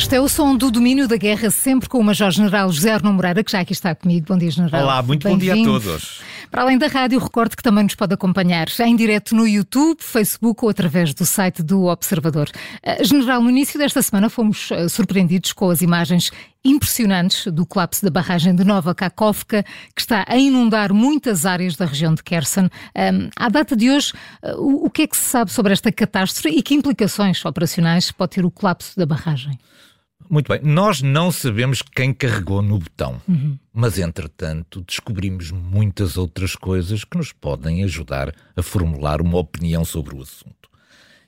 Este é o som do domínio da guerra, sempre com o Major-General José Arno Moreira, que já aqui está comigo. Bom dia, General. Olá, muito bom dia a todos. Para além da rádio, recordo que também nos pode acompanhar em direto no YouTube, Facebook ou através do site do Observador. Uh, General, no início desta semana fomos uh, surpreendidos com as imagens impressionantes do colapso da barragem de Nova Kakovka, que está a inundar muitas áreas da região de Kherson. Um, à data de hoje, o, o que é que se sabe sobre esta catástrofe e que implicações operacionais pode ter o colapso da barragem? Muito bem, nós não sabemos quem carregou no botão, uhum. mas entretanto descobrimos muitas outras coisas que nos podem ajudar a formular uma opinião sobre o assunto.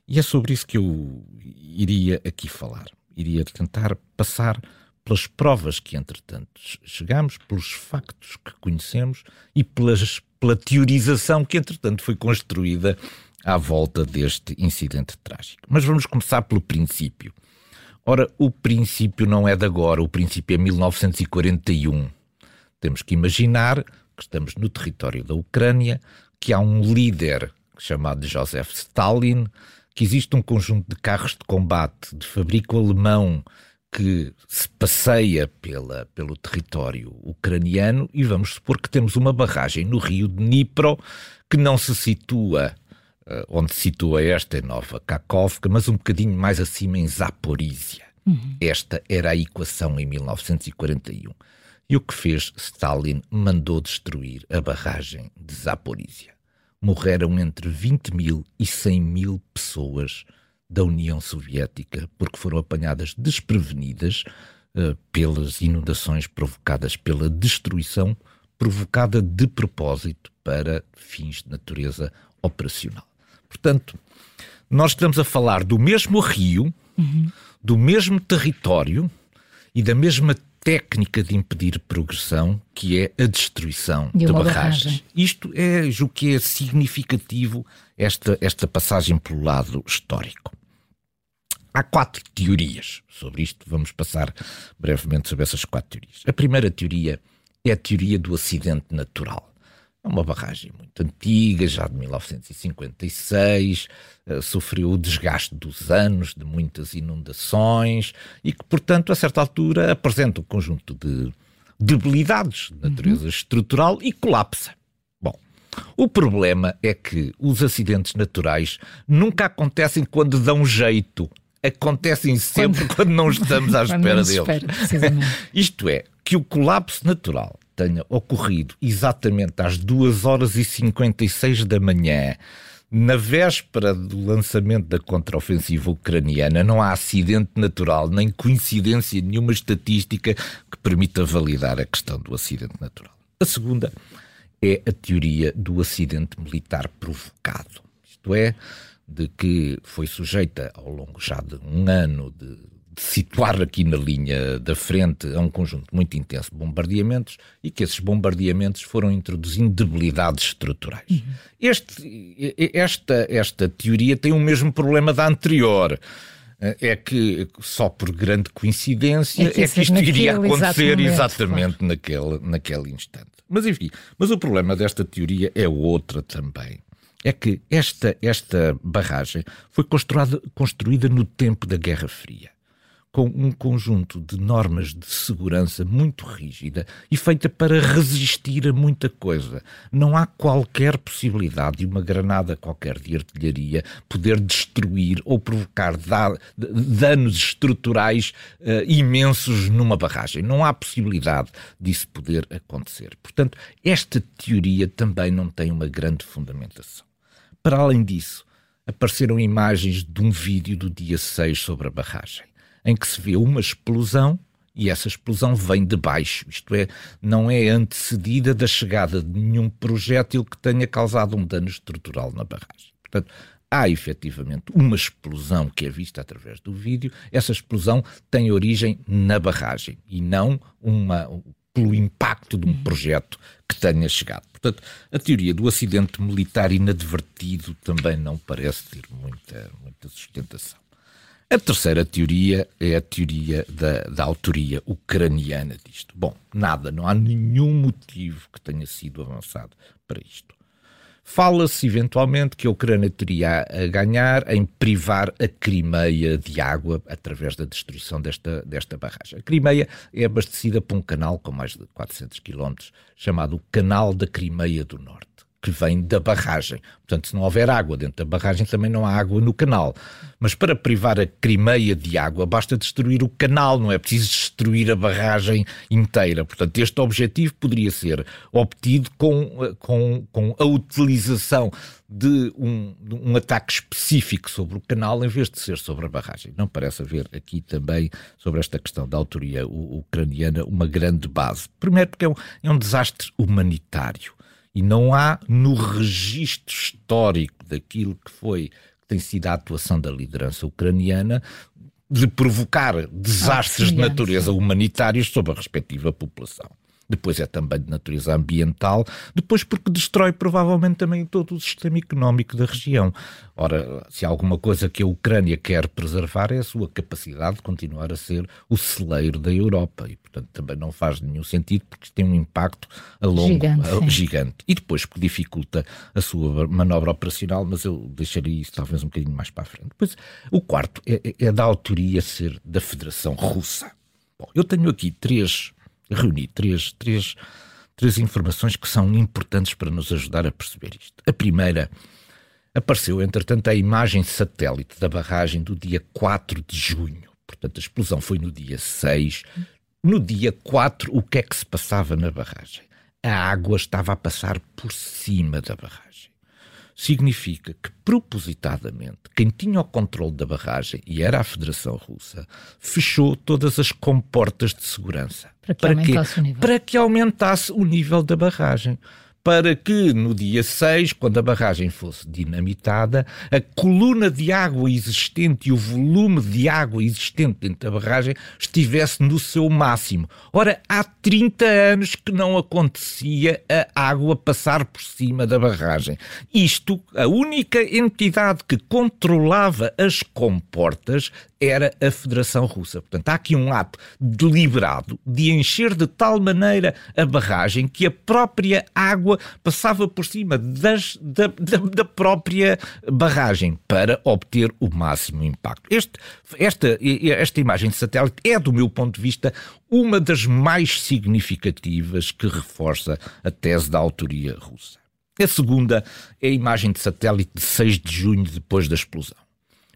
E é sobre isso que eu iria aqui falar. Iria tentar passar pelas provas que, entretanto, chegamos, pelos factos que conhecemos e pelas, pela teorização que, entretanto, foi construída à volta deste incidente trágico. Mas vamos começar pelo princípio. Ora, o princípio não é de agora, o princípio é 1941. Temos que imaginar que estamos no território da Ucrânia, que há um líder chamado Joseph Stalin, que existe um conjunto de carros de combate de fabrico alemão que se passeia pela, pelo território ucraniano e vamos supor que temos uma barragem no rio de Dnipro que não se situa onde se situa esta em Nova Kakovka, mas um bocadinho mais acima em Zaporizhia. Uhum. Esta era a equação em 1941. E o que fez Stalin mandou destruir a barragem de Zaporizhia. Morreram entre 20 mil e 100 mil pessoas da União Soviética porque foram apanhadas desprevenidas uh, pelas inundações provocadas pela destruição provocada de propósito para fins de natureza operacional. Portanto, nós estamos a falar do mesmo rio, uhum. do mesmo território e da mesma técnica de impedir progressão, que é a destruição de, de barragens. Barragem. Isto é o que é significativo esta, esta passagem pelo lado histórico. Há quatro teorias sobre isto. Vamos passar brevemente sobre essas quatro teorias. A primeira teoria é a teoria do acidente natural. É uma barragem muito antiga, já de 1956, uh, sofreu o desgaste dos anos, de muitas inundações e que, portanto, a certa altura apresenta um conjunto de debilidades de natureza uhum. estrutural e colapsa. Bom, o problema é que os acidentes naturais nunca acontecem quando dão jeito. Acontecem sempre quando, quando não estamos à espera deles. Espera, Isto é, que o colapso natural tenha ocorrido exatamente às 2 horas e 56 da manhã, na véspera do lançamento da contraofensiva ucraniana, não há acidente natural nem coincidência nenhuma estatística que permita validar a questão do acidente natural. A segunda é a teoria do acidente militar provocado. Isto é, de que foi sujeita ao longo já de um ano de situar aqui na linha da frente a um conjunto muito intenso de bombardeamentos e que esses bombardeamentos foram introduzindo debilidades estruturais. Uhum. Este, esta, esta teoria tem o mesmo problema da anterior é que só por grande coincidência é que, é que isto iria acontecer exatamente claro. naquele, naquele instante. Mas enfim, mas o problema desta teoria é outra também. É que esta, esta barragem foi construída, construída no tempo da Guerra Fria com um conjunto de normas de segurança muito rígida e feita para resistir a muita coisa. Não há qualquer possibilidade de uma granada qualquer de artilharia poder destruir ou provocar danos estruturais uh, imensos numa barragem. Não há possibilidade disso poder acontecer. Portanto, esta teoria também não tem uma grande fundamentação. Para além disso, apareceram imagens de um vídeo do dia 6 sobre a barragem em que se vê uma explosão e essa explosão vem de baixo, isto é, não é antecedida da chegada de nenhum projétil que tenha causado um dano estrutural na barragem. Portanto, há efetivamente uma explosão que é vista através do vídeo, essa explosão tem origem na barragem e não uma, pelo impacto de um uhum. projeto que tenha chegado. Portanto, a teoria do acidente militar inadvertido também não parece ter muita, muita sustentação. A terceira teoria é a teoria da, da autoria ucraniana disto. Bom, nada, não há nenhum motivo que tenha sido avançado para isto. Fala-se eventualmente que a Ucrânia teria a ganhar em privar a Crimeia de água através da destruição desta, desta barragem. A Crimeia é abastecida por um canal com mais de 400 quilómetros chamado Canal da Crimeia do Norte que vem da barragem. Portanto, se não houver água dentro da barragem, também não há água no canal. Mas para privar a Crimeia de água, basta destruir o canal, não é preciso destruir a barragem inteira. Portanto, este objetivo poderia ser obtido com, com, com a utilização de um, de um, ataque específico sobre o canal em vez de ser sobre a barragem. Não parece haver aqui também, sobre esta questão da autoria ucraniana, uma grande base. Primeiro, porque é um, é um desastre humanitário. E não há no registro histórico daquilo que foi, que tem sido a atuação da liderança ucraniana, de provocar desastres ah, de natureza humanitários sobre a respectiva população depois é também de natureza ambiental, depois porque destrói provavelmente também todo o sistema económico da região. Ora, se há alguma coisa que a Ucrânia quer preservar é a sua capacidade de continuar a ser o celeiro da Europa e, portanto, também não faz nenhum sentido porque tem um impacto a longo gigante, a, gigante. e depois porque dificulta a sua manobra operacional, mas eu deixaria isso talvez um bocadinho mais para a frente. Depois, o quarto é, é, é da autoria ser da Federação Russa. Bom, eu tenho aqui três reuni três, três, três informações que são importantes para nos ajudar a perceber isto. A primeira, apareceu, entretanto, a imagem satélite da barragem do dia 4 de junho. Portanto, a explosão foi no dia 6. No dia 4, o que é que se passava na barragem? A água estava a passar por cima da barragem significa que, propositadamente, quem tinha o controle da barragem, e era a Federação Russa, fechou todas as comportas de segurança. Para que, para que. Para que aumentasse o nível da barragem para que no dia 6, quando a barragem fosse dinamitada, a coluna de água existente e o volume de água existente dentro da barragem estivesse no seu máximo. Ora, há 30 anos que não acontecia a água passar por cima da barragem. Isto, a única entidade que controlava as comportas era a Federação Russa. Portanto, há aqui um ato deliberado de encher de tal maneira a barragem que a própria água passava por cima das, da, da, da, própria barragem para obter o máximo impacto. Este, esta, esta imagem de satélite é, do meu ponto de vista, uma das mais significativas que reforça a tese da autoria russa. A segunda é a imagem de satélite de 6 de junho, depois da explosão.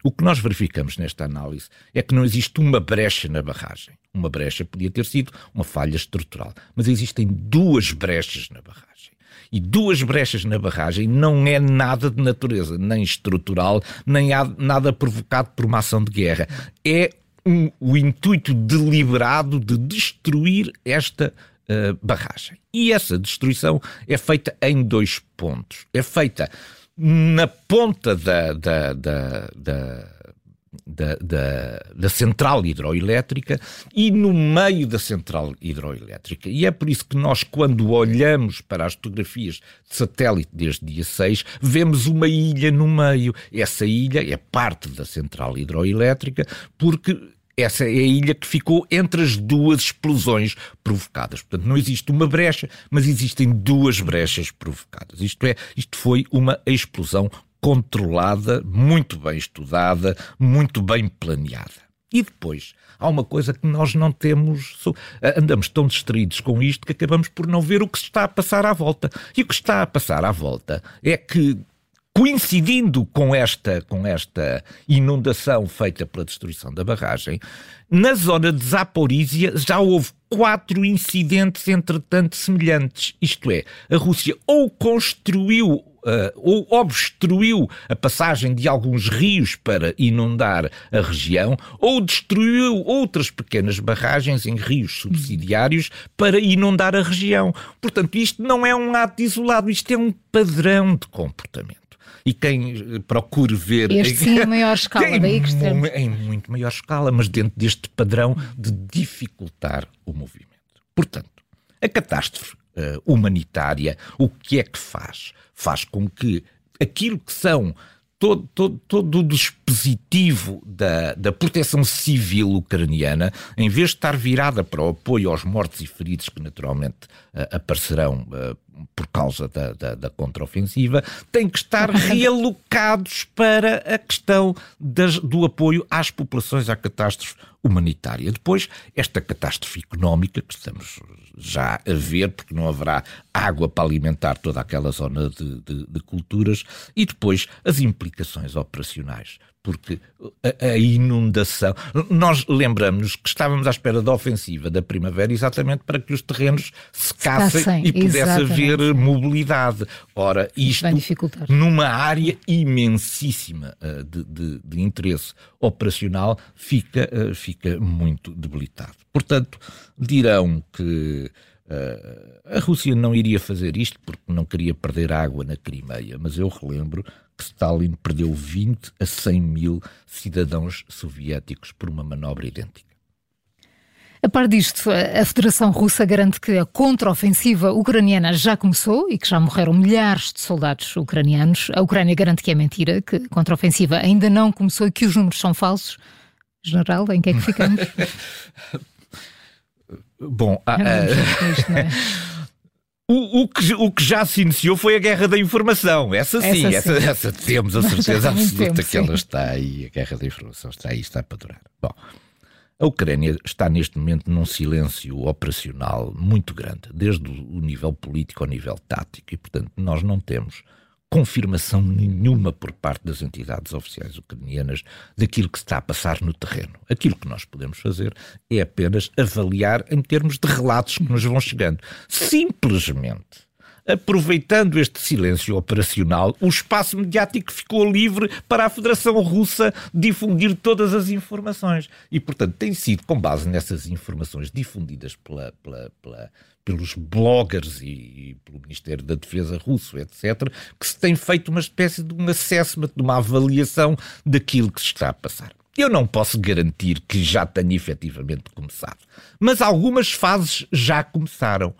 O que nós verificamos nesta análise é que não existe uma brecha na barragem. Uma brecha podia ter sido uma falha estrutural, mas existem duas brechas na barragem. E duas brechas na barragem não é nada de natureza, nem estrutural, nem nada provocado por uma ação de guerra. É um, o intuito deliberado de destruir esta uh, barragem. E essa destruição é feita em dois pontos. É feita na ponta da, da, da, da da, da, da, central hidroelétrica e no meio da central hidroelétrica. E é por isso que nós, quando olhamos para as fotografias de satélite desde dia 6, vemos uma ilha no meio. Essa ilha é parte da central hidroelétrica porque essa é a ilha que ficou entre as duas explosões provocadas. Portanto, não existe uma brecha, mas existem duas brechas provocadas. Isto é, isto foi uma explosão controlada, muito bem estudada, muito bem planeada. E depois, há uma coisa que nós não temos, andamos tão distraídos com isto que acabamos por não ver o que se está a passar à volta. E o que está a passar à volta é que coincidindo com esta, com esta inundação feita pela destruição da barragem, na zona de Zaporizhia já houve quatro incidentes, entretanto, semelhantes. Isto é, a Rússia ou construiu ou obstruiu a passagem de alguns rios para inundar a região, ou destruiu outras pequenas barragens em rios subsidiários para inundar a região. Portanto, isto não é um ato isolado, isto é um padrão de comportamento e quem eh, procure ver. Este sim, em maior escala, em, daí que estamos. Em muito maior escala, mas dentro deste padrão de dificultar o movimento. Portanto, a catástrofe uh, humanitária, o que é que faz? Faz com que aquilo que são todo, todo, todo o dispositivo da, da proteção civil ucraniana, em vez de estar virada para o apoio aos mortos e feridos, que naturalmente uh, aparecerão uh, por causa da, da, da contraofensiva, têm que estar realocados para a questão das, do apoio às populações à catástrofe humanitária. Depois, esta catástrofe económica que estamos já a ver, porque não haverá água para alimentar toda aquela zona de, de, de culturas, e depois as implicações operacionais porque a, a inundação. Nós lembramos que estávamos à espera da ofensiva da primavera exatamente para que os terrenos secassem Secassem, e pudesse exatamente. haver mobilidade. Ora, isto numa área imensíssima uh, de, de, de, interesse operacional fica, uh, fica muito debilitado. Portanto, dirão que a Rússia não iria fazer isto porque não queria perder água na Crimeia, mas eu relembro que Stalin perdeu 20 a 100 mil cidadãos soviéticos por uma manobra idêntica. A par disto, a Federação Russa garante que a contraofensiva ucraniana já começou e que já morreram milhares de soldados ucranianos. A Ucrânia garante que é mentira, que a contraofensiva ainda não começou e que os números são falsos. General, em que é que ficamos? Bom, a, O, o, que, o que já se iniciou foi a guerra da informação. Essa sim, essa, sim. essa, essa temos a certeza absoluta tempo, que ela está aí. A guerra da informação está aí, está para durar. Bom, a Ucrânia está neste momento num silêncio operacional muito grande, desde o nível político ao nível tático, e portanto nós não temos confirmação nenhuma por parte das entidades oficiais ucranianas daquilo que está a passar no terreno. Aquilo que nós podemos fazer é apenas avaliar em termos de relatos que nos vão chegando. Simplesmente aproveitando este silêncio operacional, o espaço mediático ficou livre para a Federação Russa difundir todas as informações. E, portanto, tem sido com base nessas informações difundidas pela, pela, pela, pelos bloggers e, e, pelo Ministério da Defesa russo, etc., que se tem feito uma espécie de um assessment, de uma avaliação daquilo que se está a passar. Eu não posso garantir que já tenha efetivamente começado, mas algumas fases já começaram.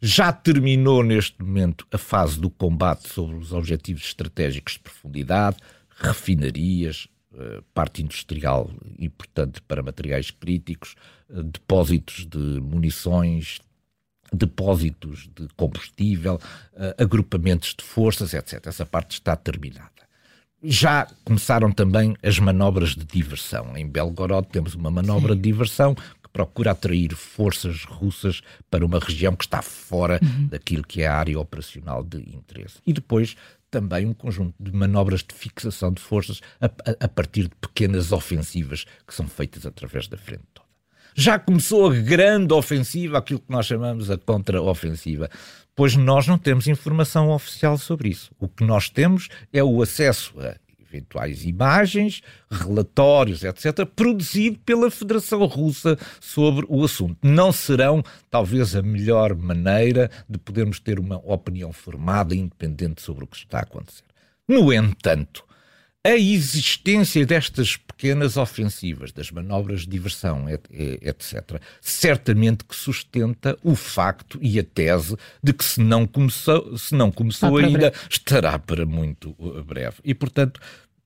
Já terminou neste momento a fase do combate sobre os objetivos estratégicos de profundidade, refinarias, eh, parte industrial importante para materiais críticos, eh, depósitos de munições, depósitos de combustível, uh, agrupamentos de forças, etc. Essa parte está terminada. Já começaram também as manobras de diversão. Em Belgorod temos uma manobra Sim. de diversão que procura atrair forças russas para uma região que está fora uhum. daquilo que é a área operacional de interesse. E depois também um conjunto de manobras de fixação de forças a, a, a partir de pequenas ofensivas que são feitas através da frente. Já começou a grande ofensiva, aquilo que nós chamamos a contra-ofensiva pois nós não temos informação oficial sobre isso. O que nós temos é o acesso a eventuais imagens, relatórios, etc., produzido pela Federação Russa sobre o assunto. Não serão, talvez, a melhor maneira de podermos ter uma opinião formada e independente sobre o que está a acontecer. No entanto, a existência destas pequenas ofensivas, das manobras de diversão, etc., certamente que sustenta o facto e a tese de que se não começou, se não começou ainda, breve. estará para muito uh, breve. E, portanto,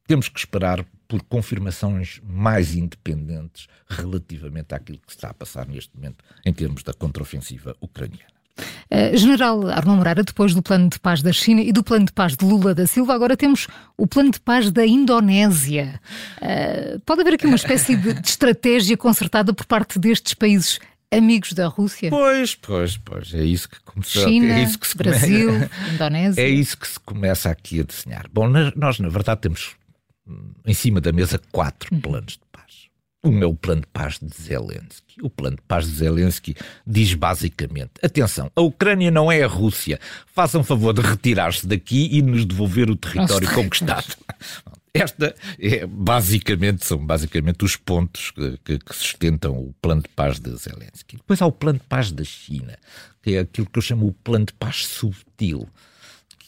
temos que esperar por confirmações mais independentes relativamente àquilo que está a passar neste momento em termos da contraofensiva ucraniana. Uh, General Arnon Moreira, depois do plano de paz da China e do plano de paz de Lula da Silva, agora temos o plano de paz da Indonésia. Uh, pode haver aqui uma espécie de, estratégia concertada por parte destes países amigos da Rússia? Pois, pois, pois. É isso que começou. China, é isso que se Brasil, come... Indonésia. É isso que se começa aqui a desenhar. Bom, nós, na verdade, temos hum, em cima da mesa quatro uhum. planos de o meu plano de paz de Zelensky. O plano de paz de Zelensky diz basicamente: atenção, a Ucrânia não é a Rússia. Façam favor de retirar-se daqui e nos devolver o território Nossa, conquistado. Esta é basicamente, são basicamente os pontos que, que, que, sustentam o plano de paz de Zelensky. Depois há o plano de paz da China, que é aquilo que eu chamo o plano de paz subtil,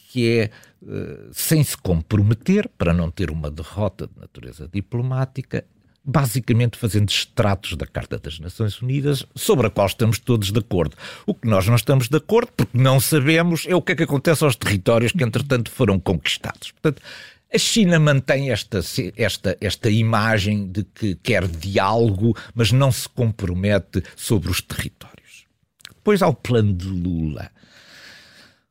que é uh, sem se comprometer, para não ter uma derrota de natureza diplomática, basicamente fazendo extratos da Carta das Nações Unidas, sobre a qual estamos todos de acordo. O que nós não estamos de acordo, porque não sabemos, é o que é que acontece aos territórios que, entretanto, foram conquistados. Portanto, a China mantém esta, esta, esta imagem de que quer diálogo, mas não se compromete sobre os territórios. Depois há o plano de Lula.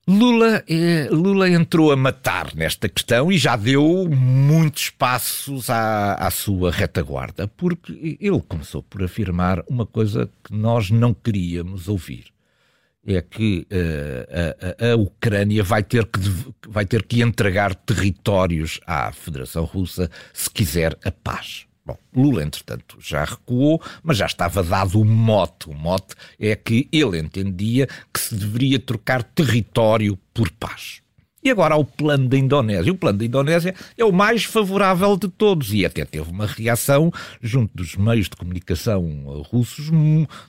Lula, eh, Lula entrou a matar nesta questão e já deu muitos passos à, à sua retaguarda, porque ele começou por afirmar uma coisa que nós não queríamos ouvir. É que uh, a, a, Ucrânia vai ter, que, vai ter que entregar territórios à Federação Russa se quiser a paz. Bom, Lula, entretanto, já recuou, mas já estava dado o mote. O mote é que ele entendia que se deveria trocar território por paz. E agora há o plano da Indonésia. O plano da Indonésia é o mais favorável de todos e até teve uma reação junto dos meios de comunicação russos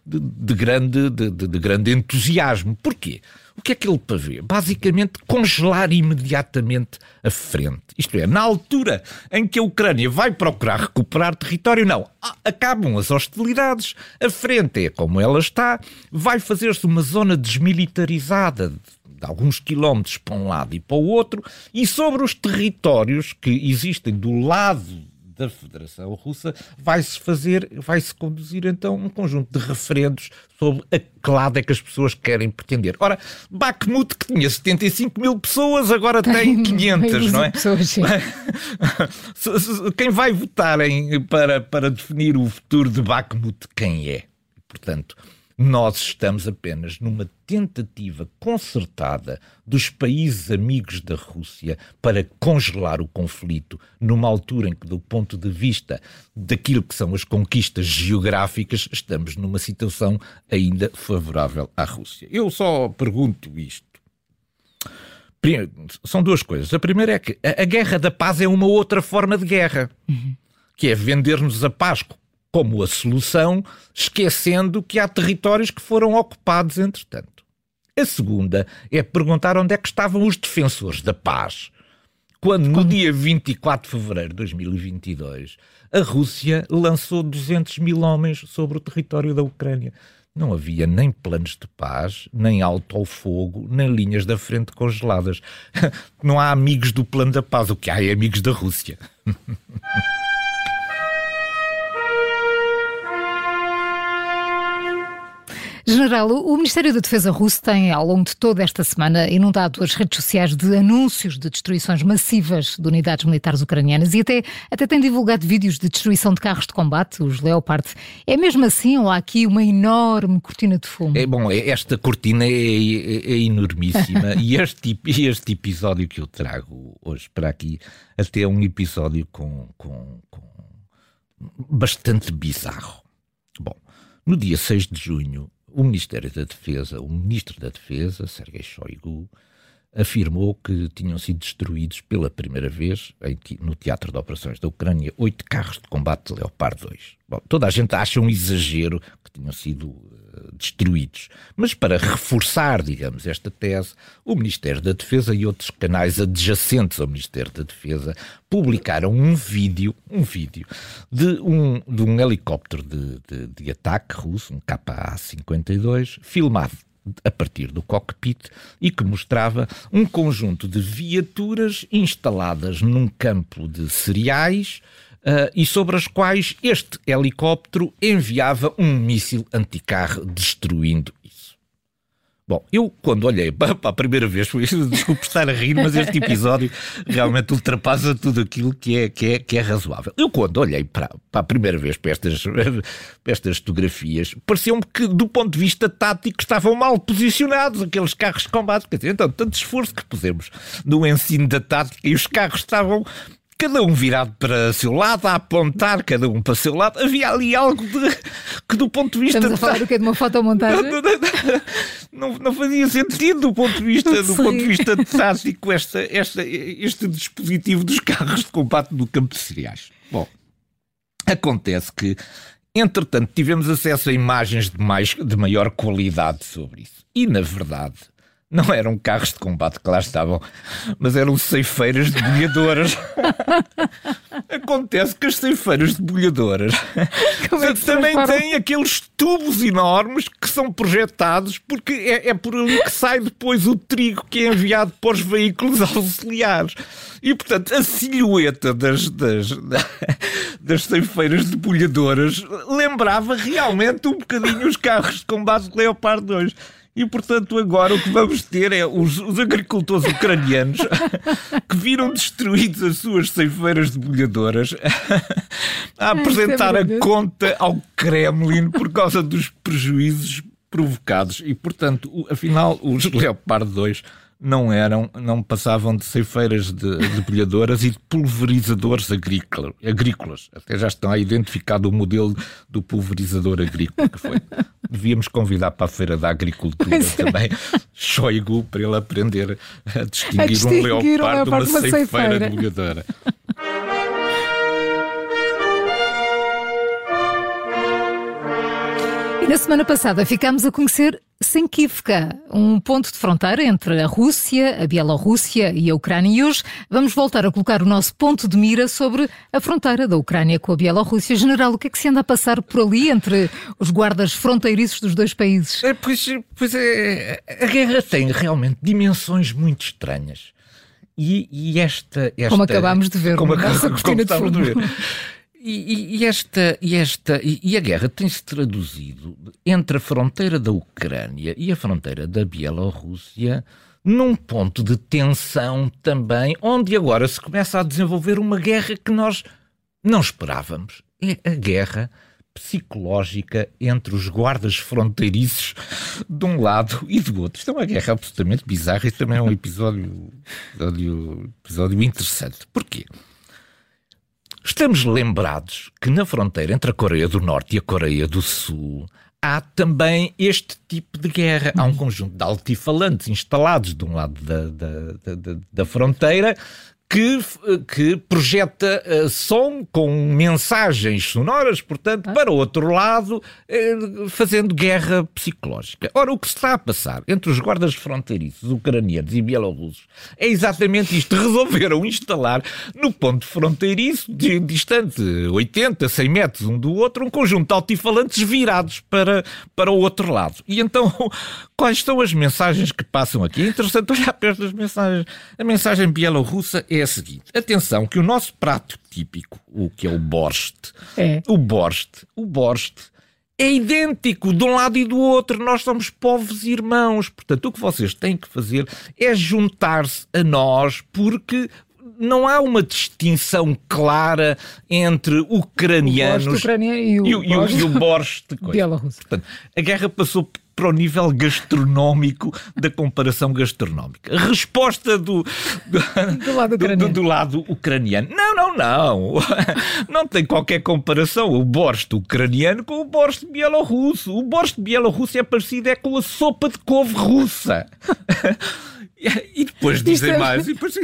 de, de grande, de, de, grande entusiasmo. Porquê? O que é que ele prevê? Basicamente, congelar imediatamente a frente. Isto é, na altura em que a Ucrânia vai procurar recuperar território, não. Acabam as hostilidades, a frente é como ela está, vai fazer-se uma zona desmilitarizada de alguns quilómetros para um lado e para o outro, e sobre os territórios que existem do lado da Federação Russa, vai-se fazer, vai-se conduzir então um conjunto de referendos sobre a que lado é que as pessoas querem pretender. Ora, Bakhmut, que tinha 75 mil pessoas, agora tem, tem 500, não é? Pessoas, Quem vai votar em, para, para definir o futuro de Bakhmut, quem é? Portanto, nós estamos apenas numa tentativa concertada dos países amigos da Rússia para congelar o conflito numa altura em que, do ponto de vista daquilo que são as conquistas geográficas, estamos numa situação ainda favorável à Rússia. Eu só pergunto isto. São duas coisas. A primeira é que a guerra da paz é uma outra forma de guerra, uhum. que é vender-nos a paz como a solução, esquecendo que há territórios que foram ocupados entretanto. A segunda é perguntar onde é que estavam os defensores da paz. Quando, no dia 24 de fevereiro de 2022, a Rússia lançou 200 mil homens sobre o território da Ucrânia. Não havia nem planos de paz, nem alto ao fogo, nem linhas da frente congeladas. Não há amigos do plano da paz, o que há é amigos da Rússia. General, o Ministério da Defesa russo tem, ao longo de toda esta semana, inundado as redes sociais de anúncios de destruições massivas de unidades militares ucranianas e até, até tem divulgado vídeos de destruição de carros de combate, os Leopard. É mesmo assim ou há aqui uma enorme cortina de fumo? É bom, é, esta cortina é, é, é enormíssima e este, este episódio que eu trago hoje para aqui até é um episódio com, com, com bastante bizarro. Bom, no dia 6 de junho, o Ministério da Defesa, o Ministro da Defesa, Sergei Shoigu, afirmou que tinham sido destruídos pela primeira vez no Teatro de Operações da Ucrânia oito carros de combate Leopard 2. Bom, toda a gente acha um exagero que tinham sido uh, destruídos. Mas para reforçar, digamos, esta tese, o Ministério da Defesa e outros canais adjacentes ao Ministério da Defesa publicaram um vídeo, um vídeo de um, de um helicóptero de, de, de ataque russo, um KA-52, filmado a partir do cockpit e que mostrava um conjunto de viaturas instaladas num campo de cereais uh, e sobre as quais este helicóptero enviava um míssil anticarro destruindo Bom, eu quando olhei para a primeira vez, desculpe estar a rir, mas este episódio realmente ultrapassa tudo aquilo que é, que é, que é razoável. Eu quando olhei para, para a primeira vez para estas, para estas fotografias, pareceu-me que do ponto de vista tático estavam mal posicionados aqueles carros de combate. Então, tanto esforço que pusemos no ensino da tática e os carros estavam cada um virado para seu lado, a apontar cada um para o seu lado. Havia ali algo de, que, do ponto de vista. Estamos a falar do que de uma fotomontagem? Não, não, não, não, fazia sentido do ponto de vista, do ponto de vista tático esta, esta, este dispositivo dos carros de combate no campo de cereais. Bom, acontece que. Entretanto, tivemos acesso a imagens de, mais, de maior qualidade sobre isso. E, na verdade, não eram carros de combate que lá estavam, mas eram ceifeiras de bolhadoras. Acontece que as ceifeiras de bolhadoras é também têm aqueles tubos enormes que são projetados porque é, é, por ali que sai depois o trigo que é enviado para os veículos auxiliares. E, portanto, a silhueta das, das, das ceifeiras de bolhadoras lembrava realmente um bocadinho os carros de combate de Leopard 2. E, portanto, agora o que vamos ter é os, os agricultores ucranianos que viram destruídos as suas ceifeiras debulhadoras a apresentar a conta ao Kremlin por causa dos prejuízos provocados. E, portanto, afinal, os Leopard 2 não eram, não passavam de ceifeiras de debulhadoras e de pulverizadores agrícola, agrícolas. Até já estão a identificado o modelo do pulverizador agrícola que foi. Devíamos convidar para a Feira da Agricultura é. também. Shoigu para ele aprender a distinguir, a distinguir um leopardo de uma, uma ceifeira, ceifeira debulhadora. E na semana passada ficámos a conhecer Senkivka, um ponto de fronteira entre a Rússia, a Bielorrússia e a Ucrânia. E hoje vamos voltar a colocar o nosso ponto de mira sobre a fronteira da Ucrânia com a Bielorrússia. General, o que é que se anda a passar por ali entre os guardas fronteiriços dos dois países? É, pois, pois é, a guerra tem realmente dimensões muito estranhas. E, e esta, esta, Como acabámos de ver, como, como, como de ver. E, e, esta, e, esta, e, a guerra tem-se traduzido entre a fronteira da Ucrânia e a fronteira da Bielorrússia num ponto de tensão também, onde agora se começa a desenvolver uma guerra que nós não esperávamos. É a guerra psicológica entre os guardas fronteiriços de um lado e do outro. Isto é uma guerra absolutamente bizarra e também é um episódio, episódio, episódio interessante. Porquê? Estamos lembrados que na fronteira entre a Coreia do Norte e a Coreia do Sul há também este tipo de guerra. Há um conjunto de altifalantes instalados de um lado da, da, da, da fronteira que, que projeta uh, som com mensagens sonoras, portanto, ah. para o outro lado, uh, fazendo guerra psicológica. Ora, o que se está a passar entre os guardas fronteiriços ucranianos e bielorrussos é exatamente isto. Resolveram instalar no ponto fronteiriço, de, distante 80, 100 metros um do outro, um conjunto de altifalantes virados para, para o outro lado. E então, quais são as mensagens que passam aqui? É interessante olhar para estas mensagens. A mensagem bielorrussa é a seguinte: atenção, que o nosso prato típico, o que é o borscht, é. o borscht, o borscht é idêntico de um lado e do outro. Nós somos povos irmãos. Portanto, o que vocês têm que fazer é juntar-se a nós, porque não há uma distinção clara entre ucranianos o e o, e, o, e o, e o. Portanto, a guerra passou para o nível gastronómico da comparação gastronómica. A resposta do, do, do, lado, do, do lado, ucraniano. Não, não, não. Não tem qualquer comparação o borscht ucraniano com o borscht bielorrusso. O borscht bielorrusso é parecido é com a sopa de couve russa. E depois dizem é... mais, e depois,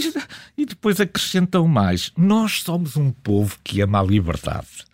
e depois acrescentam mais. Nós somos um povo que ama a liberdade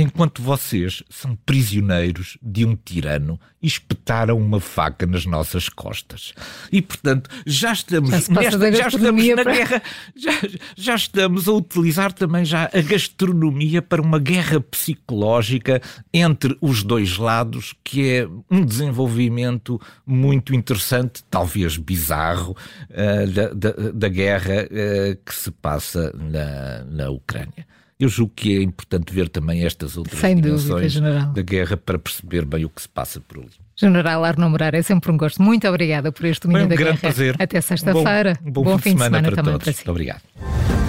enquanto vocês são prisioneiros de um tirano e espetaram uma faca nas nossas costas. E, portanto, já estamos, nesta, já estamos na para... guerra, já, já estamos a utilizar também já a gastronomia para uma guerra psicológica entre os dois lados, que é um desenvolvimento muito interessante, talvez bizarro, uh, da, da, da, guerra uh, que se passa na, na Ucrânia. Eu julgo que é importante ver também estas outras Sem dimensões dúvida, da guerra para perceber bem o que se passa por ali. General Arno Morar, é sempre um gosto. Muito obrigada por este domínio um da grande Prazer. Até sexta-feira. Um bom, bom, bom fim, de semana, semana, para também todos. para si. Muito obrigado.